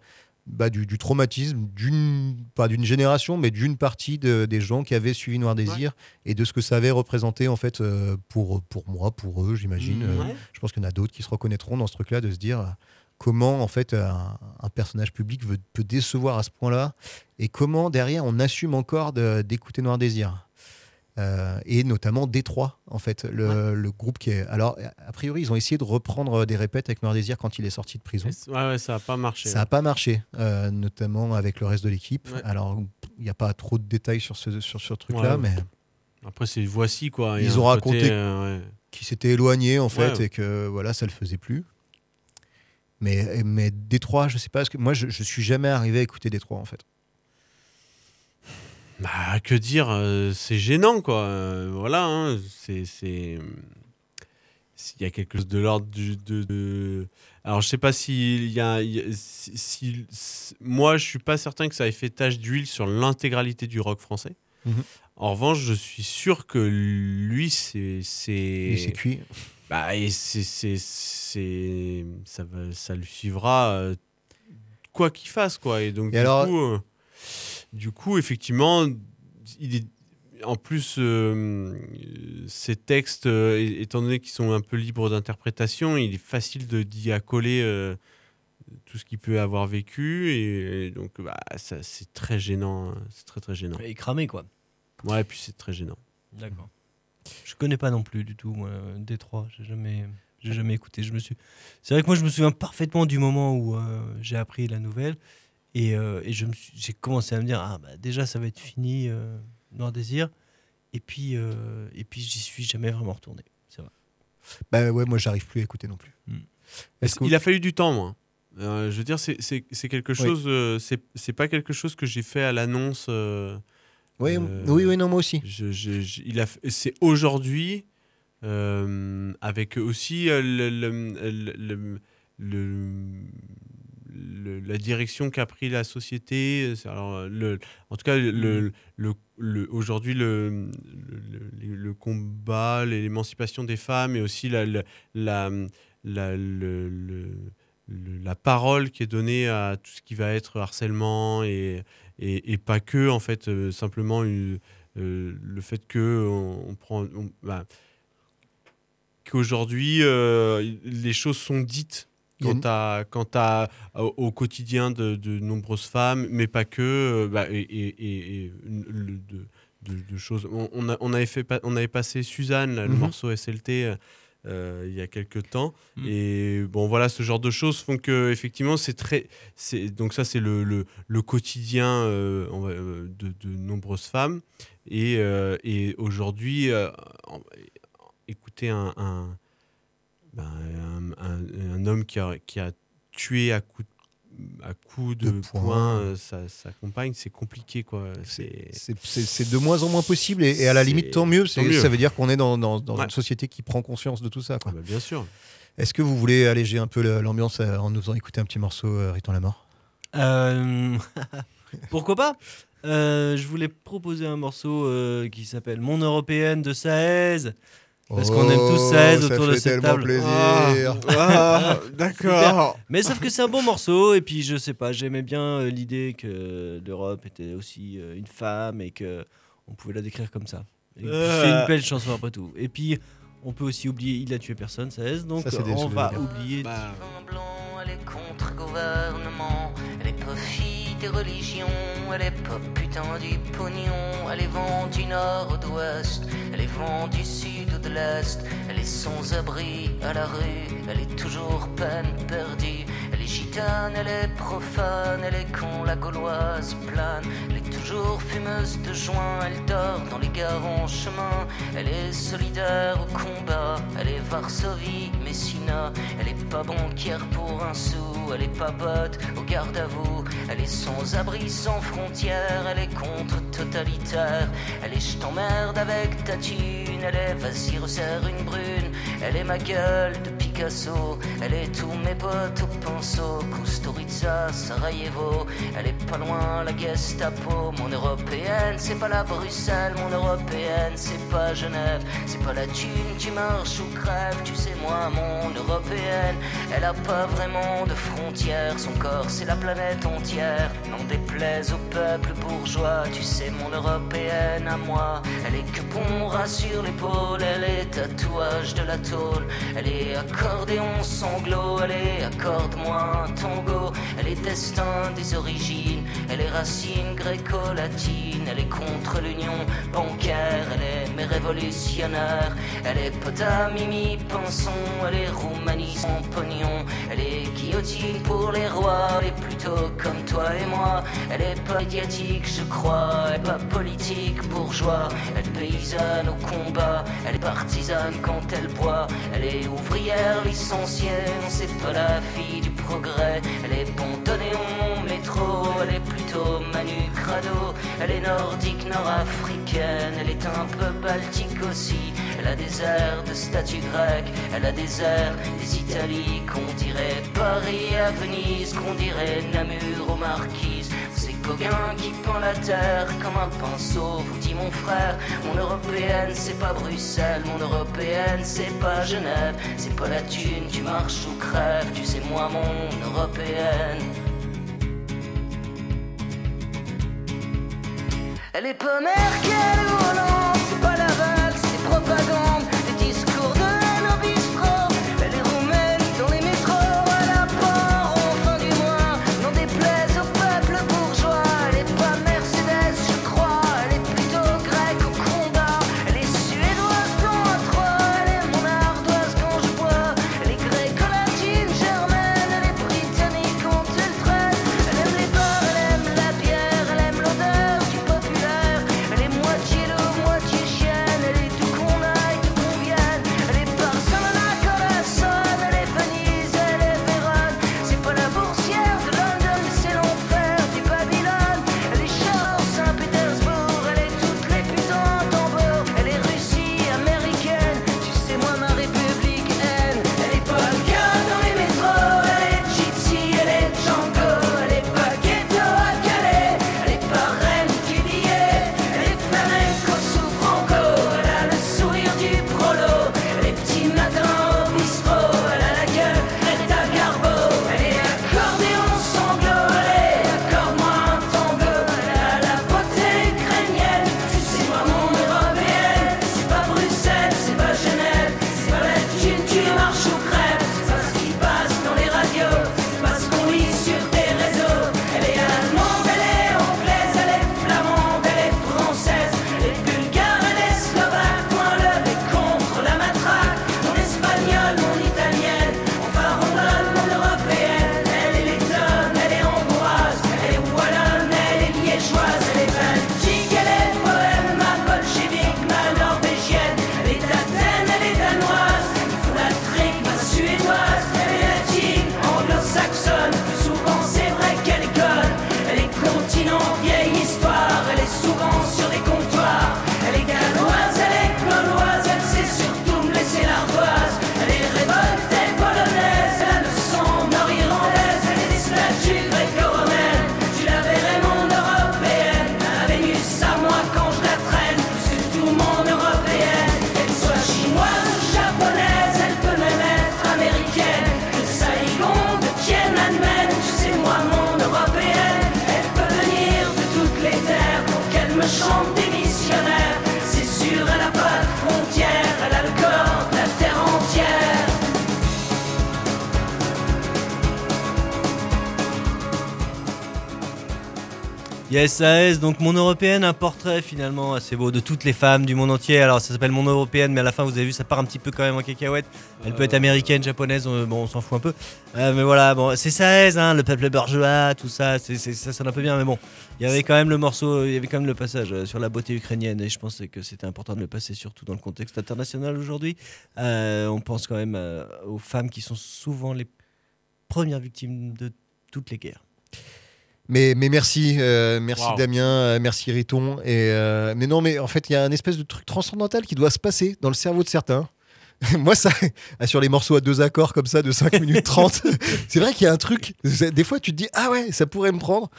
bah, du, du traumatisme d'une pas d'une génération, mais d'une partie de- des gens qui avaient suivi Noir Désir et de ce que ça avait représenté en fait euh, pour pour moi, pour eux, j'imagine. Ouais. je pense qu'il y en a d'autres qui se reconnaîtront dans ce truc-là, de se dire comment en fait un, un personnage public veut- peut décevoir à ce point-là et comment derrière on assume encore d'écouter Noir Désir. Euh, et notamment Détroit, en fait, le, le groupe qui est. Alors, a priori, ils ont essayé de reprendre des répètes avec Noir Désir quand il est sorti de prison. Ouais, ouais, ça a pas marché. Ça n'a pas marché, euh, notamment avec le reste de l'équipe. Alors, il n'y a pas trop de détails sur ce, sur ce truc-là, mais Après, c'est voici quoi. Il Ils ont raconté- euh, ouais. qui s'était éloigné en fait et que voilà ça le faisait plus mais mais Détroit je sais pas parce que moi je, je suis jamais arrivé à écouter Détroit en fait Bah, que dire, euh, c'est gênant, quoi. Euh, voilà, hein, c'est. S'il y a quelque chose de l'ordre du. De, de- Alors, je sais pas s'il y a. y a- si, si- si- Moi, je suis pas certain que ça ait fait tache d'huile sur l'intégralité du rock français. Mhm. En revanche, je suis sûr que lui, c'est. Et c'est c'est cuit Bah, et c'est, c'est, c'est, ça, va, ça le suivra euh, quoi qu'il fasse, quoi. Et donc, Et du, alors- coup, euh, du coup, effectivement, il est, en plus, euh, ces textes, euh, étant donné qu'ils sont un peu libres d'interprétation, il est facile de, d'y accoler euh, tout ce qu'il peut avoir vécu. Et, et donc, bah, ça, c'est très gênant. hein. C'est très, très gênant. Et cramé, quoi. Ouais, et puis c'est très gênant. D'accord. Je connais pas non plus du tout, moi, Détroit. J'ai jamais, j'ai jamais écouté. Je me suis. C'est vrai que moi, je me souviens parfaitement du moment où euh, j'ai appris la nouvelle et, euh, et je me suis- j'ai commencé à me dire ah bah déjà ça va être fini, euh, Noir Désir. Et puis euh, et puis j'y suis jamais vraiment retourné. C'est vrai. bah ouais moi j'arrive plus à écouter non plus Hmm. Est-ce Il a fallu du temps, moi. Euh, je veux dire, c'est- c'est c'est quelque Oui. chose. euh, c'est c'est pas quelque chose que j'ai fait à l'annonce. Euh, oui euh, oui oui non moi aussi je- je- je- il a. C'est aujourd'hui, euh, avec aussi euh, le, le- le- la direction qu'a pris la société. Alors, le, en tout cas, le, le, le- aujourd'hui, le, combat, l'émancipation des femmes et aussi la, la, la, le- la parole qui est donnée à tout ce qui va être harcèlement et, et, et pas que, en fait, euh, simplement une- euh, le fait que on, on prend. on- bah, qu'aujourd'hui, euh, les choses sont dites quant, à, quant à, au, quotidien de, de nombreuses femmes, mais pas que, euh, bah, et, de, de- de choses. On, on a- on avait fait, on avait passé Suzanne, là, le Mhm. morceau SLT, euh, euh, il y a quelques temps. Mhm. Et bon, voilà, ce genre de choses font que, effectivement, c'est très. c'est- Donc, ça, c'est le, le, le quotidien euh, euh, de, de nombreuses femmes. Et, euh, et aujourd'hui, euh, écouter un, un, ben, un, un- un homme qui a, qui a tué à coups à coup de, De poing. poing euh, sa, sa compagne, c'est compliqué, quoi. C'est. de moins en moins possible et, et à la limite tant mieux, c'est- tant mieux. ça veut dire qu'on est dans, dans- dans Ouais. une société qui prend conscience de tout ça quoi. Ah bah, bien sûr. est-ce que vous voulez alléger un peu l'ambiance euh, en nous faisant écouter un petit morceau euh, Riton la mort? Euh, Pourquoi pas? Euh, Je voulais proposer un morceau euh, qui s'appelle Mon Européenne de Saez. Parce qu'on aime tous Oh, ça autour de fait cette tellement table. plaisir. Ah, d'accord. Mais sauf que c'est un bon morceau, et puis je sais pas, j'aimais bien euh, l'idée que l'Europe était aussi euh, une femme et que on pouvait la décrire comme ça. Et Euh. C'est une belle chanson après tout. Et puis on peut aussi oublier Il a tué personne, ça est, donc Ça, c'est des on va oublier. Bah, Vin blanc, elle est contre-gouvernement, elle est profit religions, elle est pas putain du pognon, elle est vent du nord ou d'ouest, elle est vent du sud ou de l'est, elle est sans abri à la rue, elle est toujours peine perdue, elle est gitane elle est profane, elle est con, la gauloise plane. Toujours fumeuse de joint, elle dort dans les gares en chemin. Elle est solidaire au combat, elle est Varsovie, Messina. Elle est pas banquière pour un sou, elle est pas botte au garde à vous. Elle est sans abri, sans frontières, elle est contre-totalitaire. Elle est je t'emmerde avec ta thune, elle est vas-y resserre une brune. Elle est ma gueule de Picasso, elle est tous mes potes au pinceau. Kusturica, Sarajevo, elle est pas loin la Gestapo. Mon européenne, c'est pas la Bruxelles, mon européenne, c'est pas Genève. C'est pas la thune qui marche ou crève, tu sais moi, mon européenne. Elle a pas vraiment de frontières, son corps c'est la planète entière. N'en déplaise au peuple bourgeois, tu sais mon européenne à moi. Elle est que bon ras sur l'épaule, elle est tatouage de la tôle. Elle est accordéon sanglot, elle est accorde-moi un tango. Elle est destin des origines, elle est racine gréco-latine. Elle est contre l'union bancaire, elle est révolutionnaire. Elle est pota, mimi, pinson, elle est roumanie sans pognon. Elle est guillotine pour les rois, elle est plutôt comme toi et moi. Elle est pas médiatique, je crois, elle est pas politique, bourgeois. Elle paysanne au combat, elle est partisane quand elle boit. Elle est ouvrière licenciée, c'est pas la fille du progrès. Elle est pontonéon, métro, elle est plutôt Manu Crado. Elle est nordique, nord-africaine, elle est un peu baltique aussi. Elle a des airs de statue grecque, elle a des airs des Italies qu'on dirait Paris à Venise, qu'on dirait Namur aux Marquises. Gauguin qui peint la terre comme un pinceau, vous dit mon frère. Mon européenne, c'est pas Bruxelles, mon européenne, c'est pas Genève. C'est pas la thune, tu marches ou crèves, tu sais moi mon européenne. Elle est pas Merkel ou Hollande, c'est pas la vague, c'est propagande, Il y a SAS, donc Mon Européenne, un portrait finalement assez beau de toutes les femmes du monde entier. Alors ça s'appelle Mon Européenne, mais à la fin vous avez vu, ça part un petit peu quand même en cacahuète. Elle peut être américaine, japonaise, euh, bon on s'en fout un peu. Euh, mais voilà, bon, c'est SAS, hein, le peuple bourgeois, tout ça, ça sonne un peu bien, mais bon, il y avait quand même le morceau, il y avait quand même le passage euh, sur la beauté ukrainienne, et je pensais que c'était important de le passer, surtout dans le contexte international aujourd'hui. On pense quand même aux femmes qui sont souvent les premières victimes de toutes les guerres. Mais, mais merci, euh, merci Wow. Damien, euh, merci Riton. Et, euh, mais non, mais en fait, il y a un espèce de truc transcendantal qui doit se passer dans le cerveau de certains. Moi, ça, ah, sur les morceaux à deux accords comme ça de 5 minutes 30, c'est vrai qu'il y a un truc. Des fois, tu te dis, ah ouais, ça pourrait me prendre.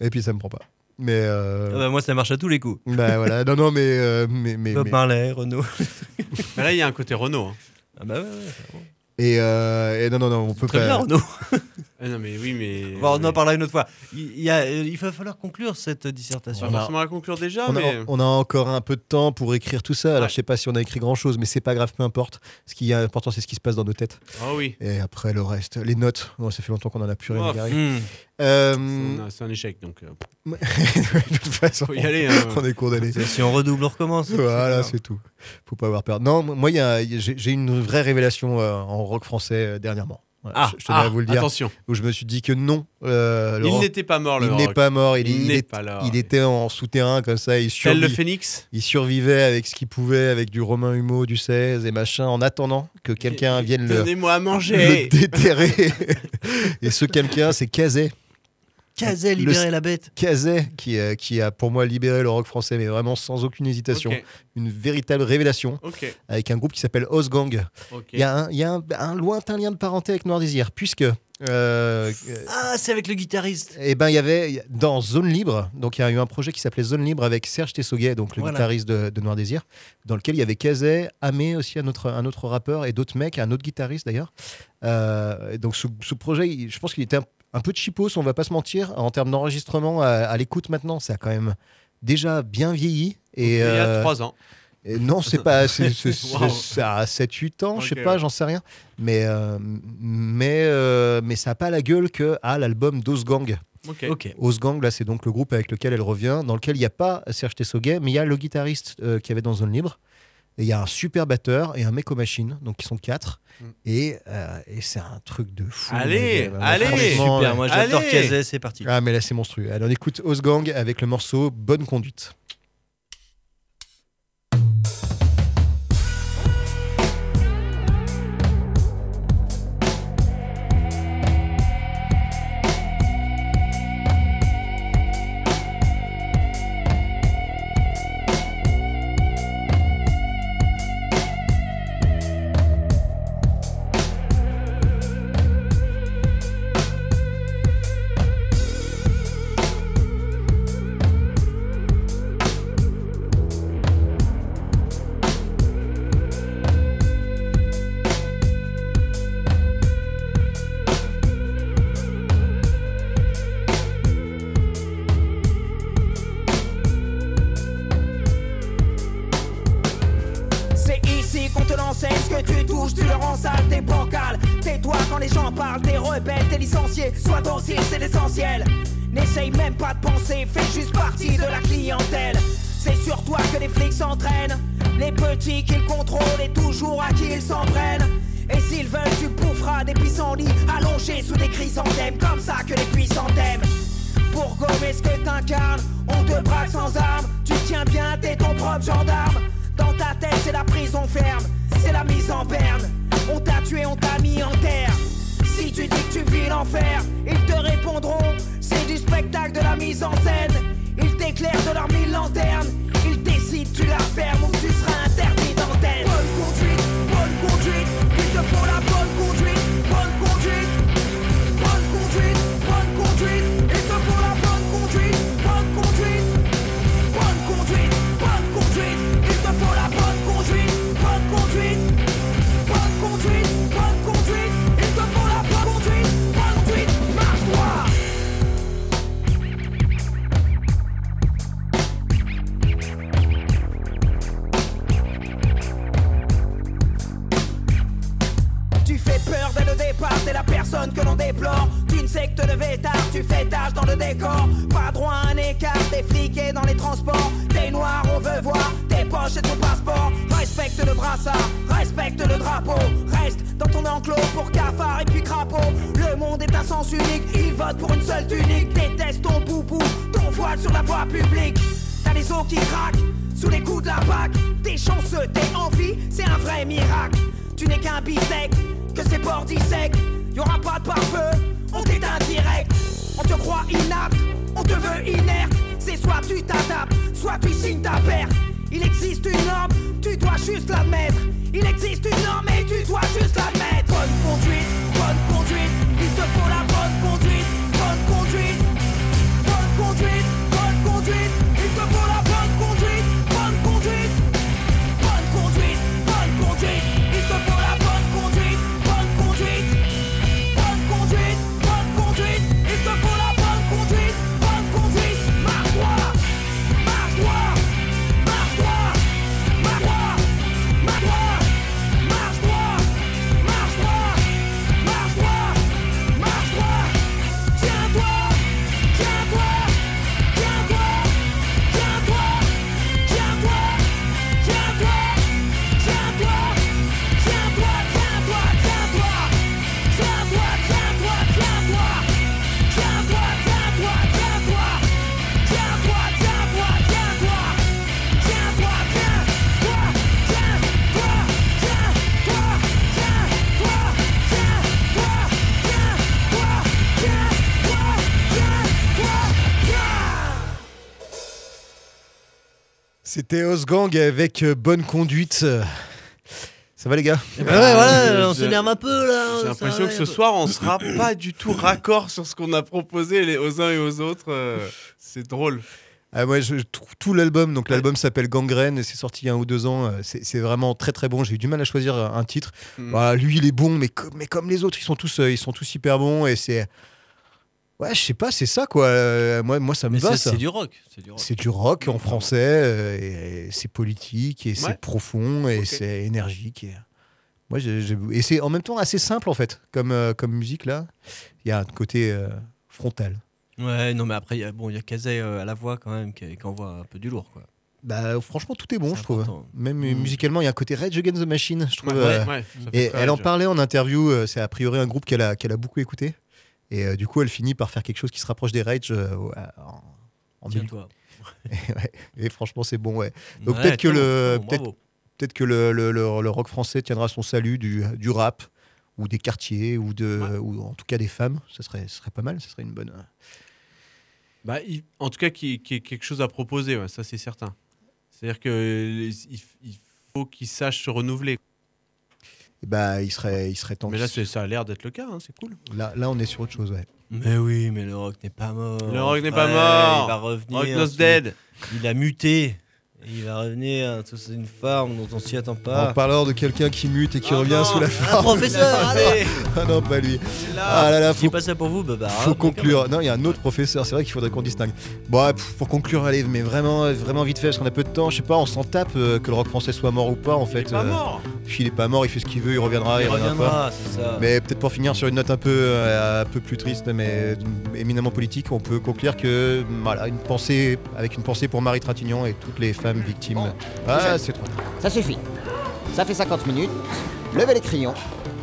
Et puis, ça me prend pas. Mais. euh, Ah bah, moi ça marche à tous les coups. bah voilà, non, non, mais. euh, mais, mais, Bob mais- Marley, Renault. Mais là, il y a un côté Renault. hein. Ah bah ouais, ouais. Et, euh, et non, non, non, on peut Très pas. bien Renault. Ah non, mais oui, mais. Bon, on en mais- parlera une autre fois. Il, il y a- il va falloir conclure cette dissertation. On va forcément la conclure déjà, On a, mais. on a encore un peu de temps pour écrire tout ça. Alors, Ouais. je sais pas si on a écrit grand chose, mais c'est pas grave, peu importe. Ce qui est important, c'est ce qui se passe dans nos têtes. Ah oui. Et après, le reste, les notes. Bon, ça fait longtemps qu'on en a plus rien Oh. Hmm. Euh, C'est un- échec, donc. euh, de toute façon, Faut y aller, hein. on est condamné. Si on redouble, on recommence. Voilà, c'est tout. Faut pas avoir peur. Non, moi, a- j'ai j'ai une vraie révélation euh, en rock français euh, dernièrement. Voilà, Ah, je, tenais ah, à vous le dire. attention. Où je me suis dit que non. euh, Il n'était pas mort, le il n'est pas mort. Il, Il il n'est est- pas là. il était en souterrain comme ça. Il, Tel le phénix. il survivait avec ce qu'il pouvait, avec du Romain Humeau, du 16 et machin, en attendant que quelqu'un vienne le, Donnez-moi à le manger. déterrer. et ce quelqu'un, c'est Cazet. Cazet, libérer la bête. Cazet, qui, euh, qui a pour moi libéré le rock français, mais vraiment sans aucune hésitation. Une véritable révélation, avec un groupe qui s'appelle Osgang. Il y a, un, il y a un- un lointain lien de parenté avec Noir Désir, puisque. euh, Ah, c'est avec le guitariste. eh ben, il y avait dans Zone Libre, donc il y a eu un projet qui s'appelait Zone Libre avec Serge Tessoguet, donc le Voilà. guitariste de, de Noir Désir, dans lequel il y avait Cazet, Amé aussi, un autre, un autre rappeur, et d'autres mecs, un autre guitariste d'ailleurs. Euh, donc ce, ce projet, je pense qu'il était un, un peu cheapos, on va pas se mentir, en termes d'enregistrement à, à l'écoute maintenant, ça a quand même déjà bien vieilli. Et, Il y a euh, trois ans. et non, c'est pas. C'est, c'est- c'est- Wow. ça a 7-8 ans, je sais pas, j'en sais rien. Mais, euh, mais, euh, mais ça n'a pas la gueule que ah, l'album d'Osgang. Ok. Ok. Osgang, là, c'est donc le groupe avec lequel elle revient, dans lequel il n'y a pas Serge Tessoguet, mais il y a le guitariste euh, qui avait dans Zone Libre. Et il y a un super batteur et un mec aux machines, donc ils sont quatre. Mm. Et, euh, et c'est un truc de fou. Allez, allez. Super, ouais. moi j'adore Allez. Cazet, c'est parti. Ah, mais là, c'est monstrueux. Alors, on écoute Osgang avec le morceau Bonne conduite. C'était Osgang avec euh, Bonne Conduite. Ça va les gars? Ben ouais, voilà, on j'ai- s'énerve un peu là. J'ai l'impression que ce soir, on sera pas du tout raccord sur ce qu'on a proposé les, aux uns et aux autres. euh, c'est drôle. Ah, je trouve tout l'album. Donc, l'album s'appelle Gangrène et c'est sorti il y a un ou deux ans. euh, C'est c'est vraiment très très bon. J'ai eu du mal à choisir un titre. Mm. Voilà, lui, il est bon, mais comme, mais comme les autres, ils sont tous, euh, ils sont tous hyper bons. Et c'est. Ouais, je sais pas, c'est ça quoi. Euh, moi, moi, ça me va. c'est du rock. C'est du rock. C'est du rock en français, euh, et, et c'est politique, et Ouais. c'est profond, et c'est énergique. Et, moi, j'ai- j'ai- et c'est en même temps assez simple en fait, comme, euh, comme musique là. Il y a un côté euh, frontal. Ouais, non, mais après, il y a, bon, il y a Kazay euh, à la voix quand même qui, qui envoie un peu du lourd. Quoi. Bah, franchement, tout est bon, je trouve. Même euh, Mm. musicalement, il y a un côté Rage Against the Machine, je trouve. Ouais, euh, ouais, Et elle en parlait en interview, euh, c'est a priori un groupe qu'elle a, qu'elle a beaucoup écouté. Et euh, du coup, elle finit par faire quelque chose qui se rapproche des Rage euh, en, en. Tiens-toi. Et, ouais. Et franchement, c'est bon, ouais. Donc Ouais, peut-être que le- bon, peut-être- que le, le- le- le rock français tiendra son salut du, du rap, ou des quartiers, ou, de, Ouais. ou en tout cas des femmes. Ça serait, ce serait pas mal, ce serait une bonne. euh, Bah, il- en tout cas, y ait quelque chose à proposer, ça c'est certain. C'est-à-dire qu'il il faut qu'il sache se renouveler. Bah, il serait, il serait temps. Mais là, ça a l'air d'être le cas, hein, c'est cool. là, là, on est sur autre chose, ouais. Mais oui, mais le rock n'est pas mort. Le rock n'est pas mort. Il va revenir. Rock Not Dead. Il a muté. Il va revenir sous une forme dont on s'y attend En pas. parlant de quelqu'un qui mute et qui Ah revient non. sous la Un forme. professeur, allez ah non, pas lui. Là. Ah là là, faut, pas ça pour vous, Baba. faut conclure. Non, il y a un autre professeur, c'est vrai qu'il faudrait qu'on distingue. Bon, pour conclure, allez, mais vraiment, vraiment vite fait, parce qu'on a peu de temps. Je sais pas, on s'en tape euh, que le rock français soit mort ou pas, en Il fait. est pas euh, mort. Puis il est pas mort, il fait ce qu'il veut, il reviendra, il, Il reviendra pas. reviendra, c'est ça. Mais peut-être pour finir sur une note un peu, euh, un peu plus triste, mais éminemment politique, on peut conclure que voilà, une pensée, avec une pensée pour Marie Trintignant et toutes les femmes victimes. Bon, ah, c'est trop. Ça suffit. Ça fait 50 minutes. Levez les crayons.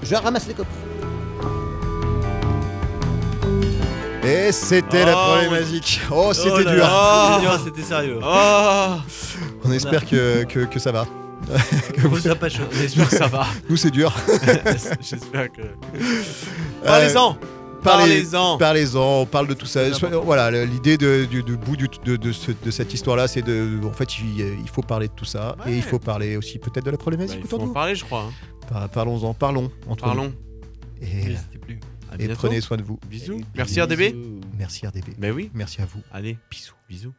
Je ramasse les copies. Et c'était la Oh, problématique. Oh, c'était Oh dur. là, c'était sérieux. Oh On espère que, que, que ça va. Que Vous vous- a pas chaud. J'espère que ça va. Nous, c'est dur. J'espère que. Euh, Parlez-en Parlez- Parlez-en Parlez-en, on parle de tout ça. Voilà, le- l'idée de, du, du bout du- de, de ce- de cette histoire-là, c'est de. En fait, il, il faut parler de tout ça. Ouais. Et il faut parler aussi peut-être de la Bah, problématique Il autour faut en nous. parler, je crois. hein. Par- Parlons-en, parlons entre nous. Parlons. Et, N'hésitez plus. À et prenez soin de vous. Bisous. Merci RDB. Merci RDB. Ben oui. Merci à vous. Allez, bisous. Bisous.